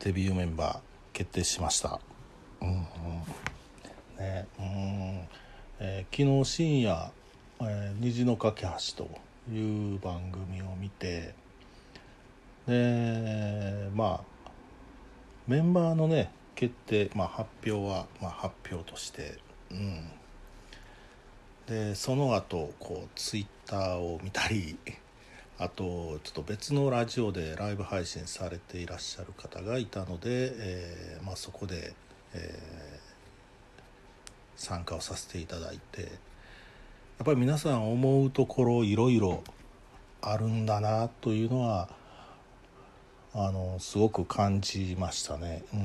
デビューメンバー決定しました。うんうん。ねうん、えー、昨日深夜「えー、虹の架け橋」という番組を見てでまあメンバーのね決定、まあ、発表は、まあ、発表としてうん。でその後こうツイッターを見たりあとちょっと別のラジオでライブ配信されていらっしゃる方がいたので、えー、まあ、そこで、えー、参加をさせていただいてやっぱり皆さん思うところいろいろあるんだなというのはあのすごく感じましたね。うん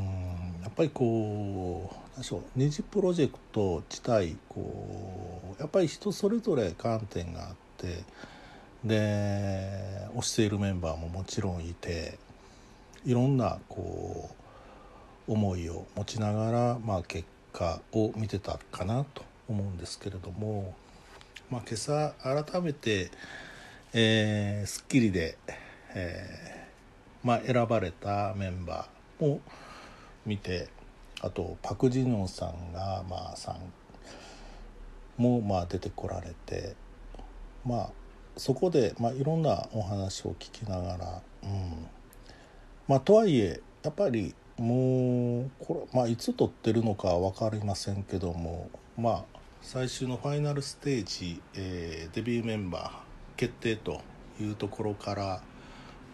やっぱりこう何でしょう二次プロジェクト自体こうやっぱり人それぞれ観点があって。で推しているメンバーももちろんいていろんなこう思いを持ちながら、まあ、結果を見てたかなと思うんですけれども、まあ、今朝改めて『えー、スッキリで』えー、まあ、選ばれたメンバーも見てあとパク・ジニョンさんが、まあ、さんも、まあ、出てこられてまあそこで、まあ、いろんなお話を聞きながら、うん。まあ、とはいえやっぱりもうこれ、まあ、いつ撮ってるのかは分かりませんけども、まあ、最終のファイナルステージ、えー、デビューメンバー決定というところから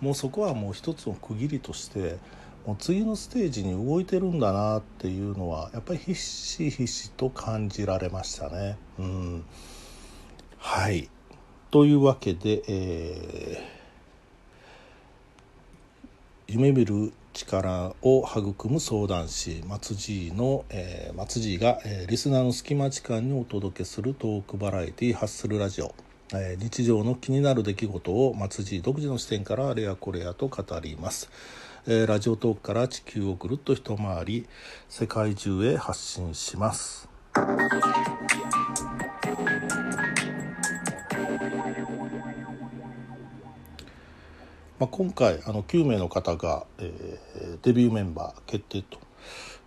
もうそこはもう一つの区切りとしてもう次のステージに動いてるんだなっていうのはやっぱりひしひしと感じられましたね。うん、はい。というわけで、えー、夢見る力を育む相談師松爺の、えー、松爺が、えー、リスナーの隙間時間にお届けするトークバラエティー「ハッスルラジオ」えー、日常の気になる出来事を松爺独自の視点からあれやこれやと語ります、えー、ラジオトークから地球をぐるっと一回り世界中へ発信します。まあ、今回あの9名の方が、えー、デビューメンバー決定と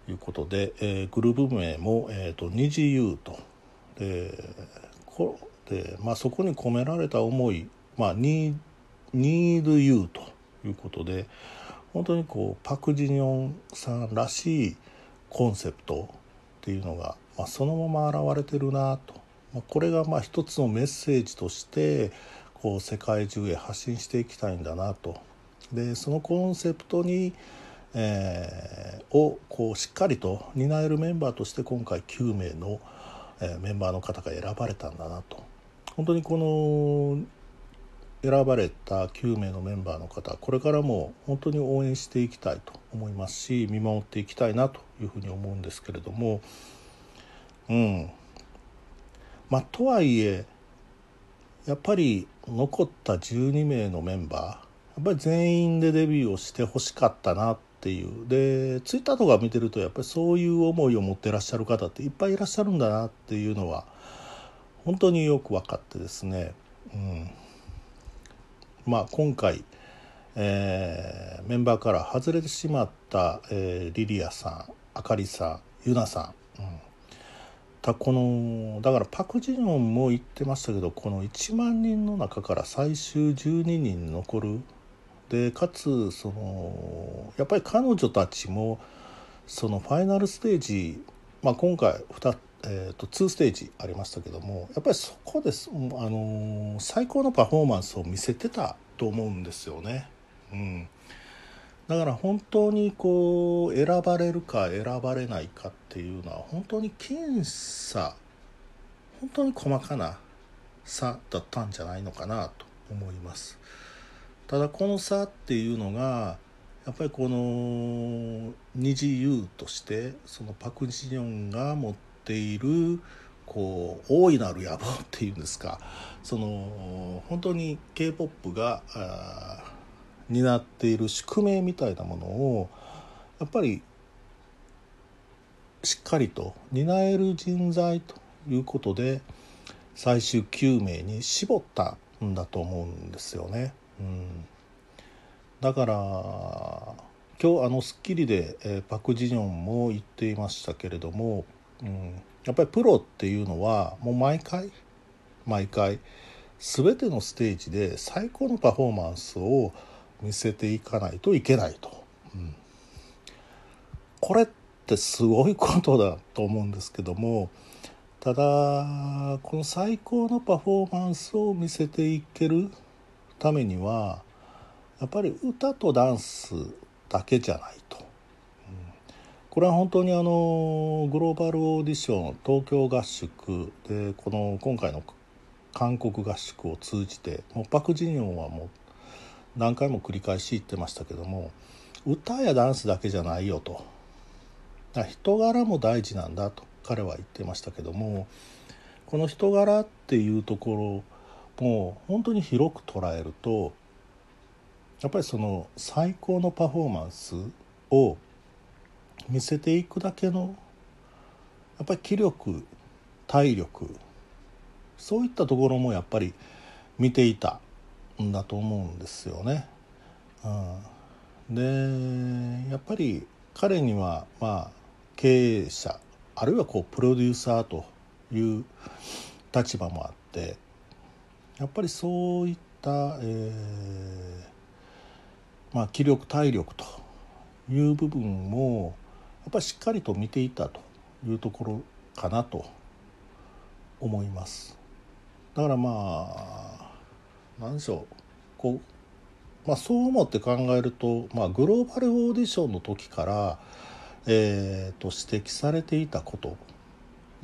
いうことで、えー、グループ名も、えーと、二次優と。でこで、まあ、そこに込められた思い、まあ、ニードユーということで本当にこうパク・ジニョンさんらしいコンセプトっていうのが、まあ、そのまま現れてるなと、まあ、これがまあ一つのメッセージとしてこう世界中へ発信していきたいんだなと。でそのコンセプトに、えー、をこうしっかりと担えるメンバーとして今回9名の、えー、メンバーの方が選ばれたんだなと。本当にこの選ばれた9名のメンバーの方これからも本当に応援していきたいと思いますし見守っていきたいなというふうに思うんですけれども。うん。まあとはいえやっぱり残った12名のメンバーやっぱり全員でデビューをしてほしかったなっていう。でツイッターとか見てるとやっぱりそういう思いを持ってらっしゃる方っていっぱいいらっしゃるんだなっていうのは本当によく分かってですね、うん、まあ今回、えー、メンバーから外れてしまった、えー、リリアさんあかりさんゆなさん、うん。たこのだからパク・ジニョンも言ってましたけどこの1万人の中から最終12人残るでかつそのやっぱり彼女たちもそのファイナルステージ、まあ、今回 2, えーと、2ステージありましたけどもやっぱりそこですあの最高のパフォーマンスを見せてたと思うんですよね。うんだから本当にこう選ばれるか選ばれないかっていうのは本当に僅差本当に細かな差だったんじゃないのかなと思います。ただこの差っていうのがやっぱりこの二次優としてそのパク・ジニョンが持っているこう大いなる野望っていうんですか。その本当に k p o p が担っている宿命みたいなものをやっぱりしっかりと担える人材ということで最終9名に絞ったんだと思うんですよね。うん、だから今日あの『スッキリで』えー、パク・ジニョンも言っていましたけれども、うん、やっぱりプロっていうのはもう毎回毎回全てのステージで最高のパフォーマンスを見せていかないといけないと、うん、これってすごいことだと思うんですけどもただこの最高のパフォーマンスを見せていけるためにはやっぱり歌とダンスだけじゃないと。これは本当にあのグローバルオーディション東京合宿でこの今回の韓国合宿を通じてもうパク・ジニョンはもう何回も繰り返し言ってましたけども歌やダンスだけじゃないよと。人柄も大事なんだと彼は言ってましたけどもこの人柄っていうところも本当に広く捉えるとやっぱりその最高のパフォーマンスを見せていくだけのやっぱり気力体力そういったところもやっぱり見ていた。んだと思うんですよね。うん、でやっぱり彼にはまあ経営者あるいはこうプロデューサーという立場もあってやっぱりそういった、えー、まあ、気力体力という部分もやっぱりしっかりと見ていたというところかなと思います。だからまあ何でしょうこう、まあ、そう思って考えると、まあ、グローバルオーディションの時から、えー、と指摘されていたことだか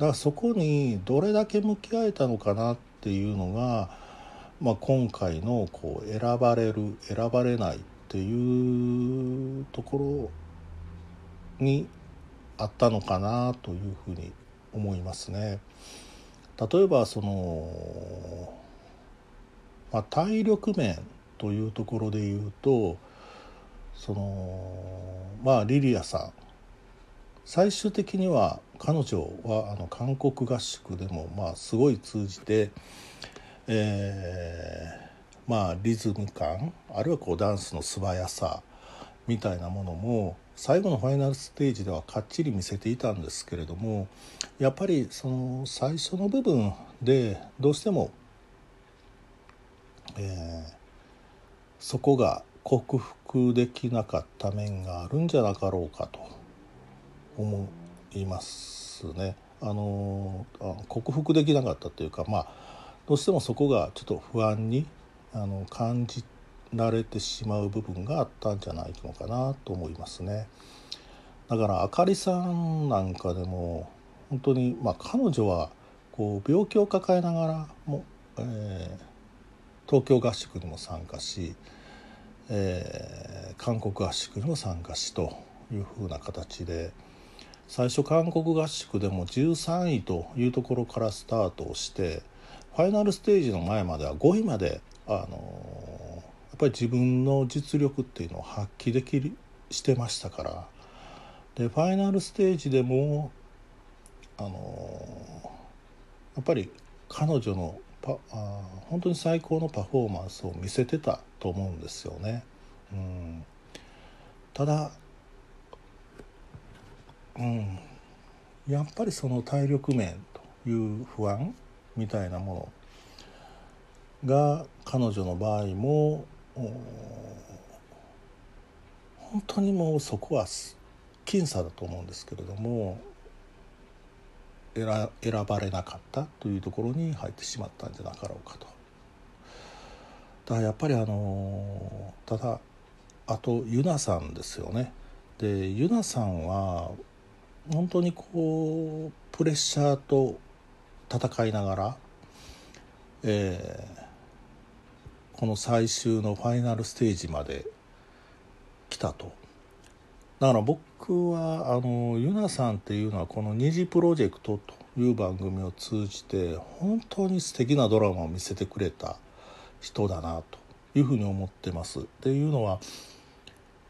らそこにどれだけ向き合えたのかなっていうのが、まあ、今回のこう選ばれる選ばれないっていうところにあったのかなというふうに思いますね。例えばその、まあ、体力面というところで言うとそのまあリリアさん。最終的には彼女はあの韓国合宿でもまあすごい通じて、えー、まあリズム感あるいはこうダンスの素早さみたいなものも最後のファイナルステージではかっちり見せていたんですけれどもやっぱりその最初の部分でどうしても、えー、そこが克服できなかった面があるんじゃなかろうかと思いますね。あの克服できなかったというかまあどうしてもそこがちょっと不安にあの感じて慣れてしまう部分があったんじゃないのかなと思いますね。だからあかりさんなんかでも本当にまあ彼女はこう病気を抱えながらも、えー、東京合宿にも参加し、えー、韓国合宿にも参加しというふうな形で最初韓国合宿でも13位というところからスタートをしてファイナルステージの前までは5位まであのやっぱり自分の実力っていうのを発揮できるしてましたから。でファイナルステージでもあのやっぱり彼女のパあ本当に最高のパフォーマンスを見せてたと思うんですよね。うん、ただ、うん、やっぱりその体力面という不安みたいなものが彼女の場合も本当にもうそこは僅差だと思うんですけれども選ばれなかったというところに入ってしまったんじゃなかろうかと。だからやっぱりあのただあとユナさんですよね。でユナさんは本当にこうプレッシャーと戦いながら、えー、この最終のファイナルステージまで来たと。だから僕はあのユナさんっていうのはこの「二次プロジェクト」という番組を通じて本当に素敵なドラマを見せてくれた人だなというふうに思ってます。っていうのは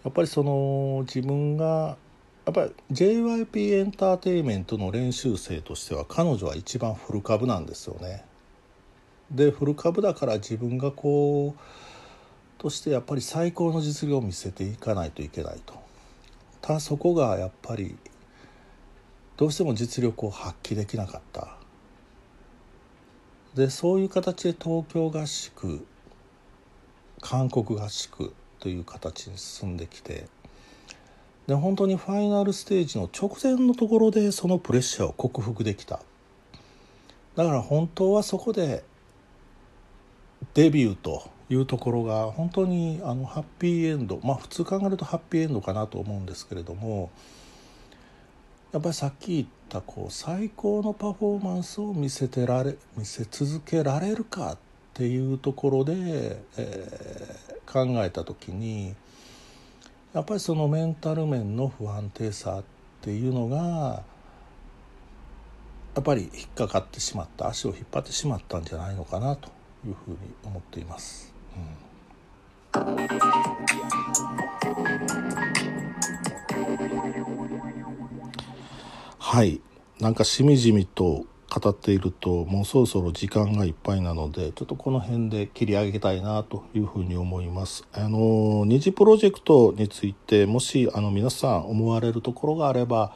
やっぱりその自分がやっぱり JYP エンターテインメントの練習生としては彼女は一番フル株なんですよね。でフル株だから自分がこうとしてやっぱり最高の実力を見せていかないといけないとたそこがやっぱりどうしても実力を発揮できなかった。でそういう形で東京合宿韓国合宿という形に進んできてで本当にファイナルステージの直前のところでそのプレッシャーを克服できた。だから本当はそこでデビューというところが本当にあのハッピーエンドまあ普通考えるとハッピーエンドかなと思うんですけれどもやっぱりさっき言ったこう最高のパフォーマンスを見せてられ見せ続けられるかっていうところで、えー、考えた時にやっぱりそのメンタル面の不安定さっていうのがやっぱり引っかかってしまった足を引っ張ってしまったんじゃないのかなというふうに思っています。はいなんかしみじみと語っているともうそろそろ時間がいっぱいなのでちょっとこの辺で切り上げたいなというふうに思います。あの二次プロジェクトについてもしあの皆さん思われるところがあれば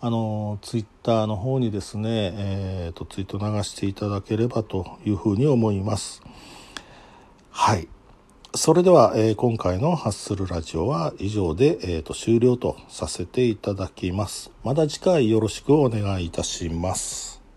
あのツイッターの方にですね、えーと、ツイート流していただければというふうに思います。はい。それでは、えー、今回のハッスルラジオは以上で、えーと終了とさせていただきます。また次回よろしくお願いいたします。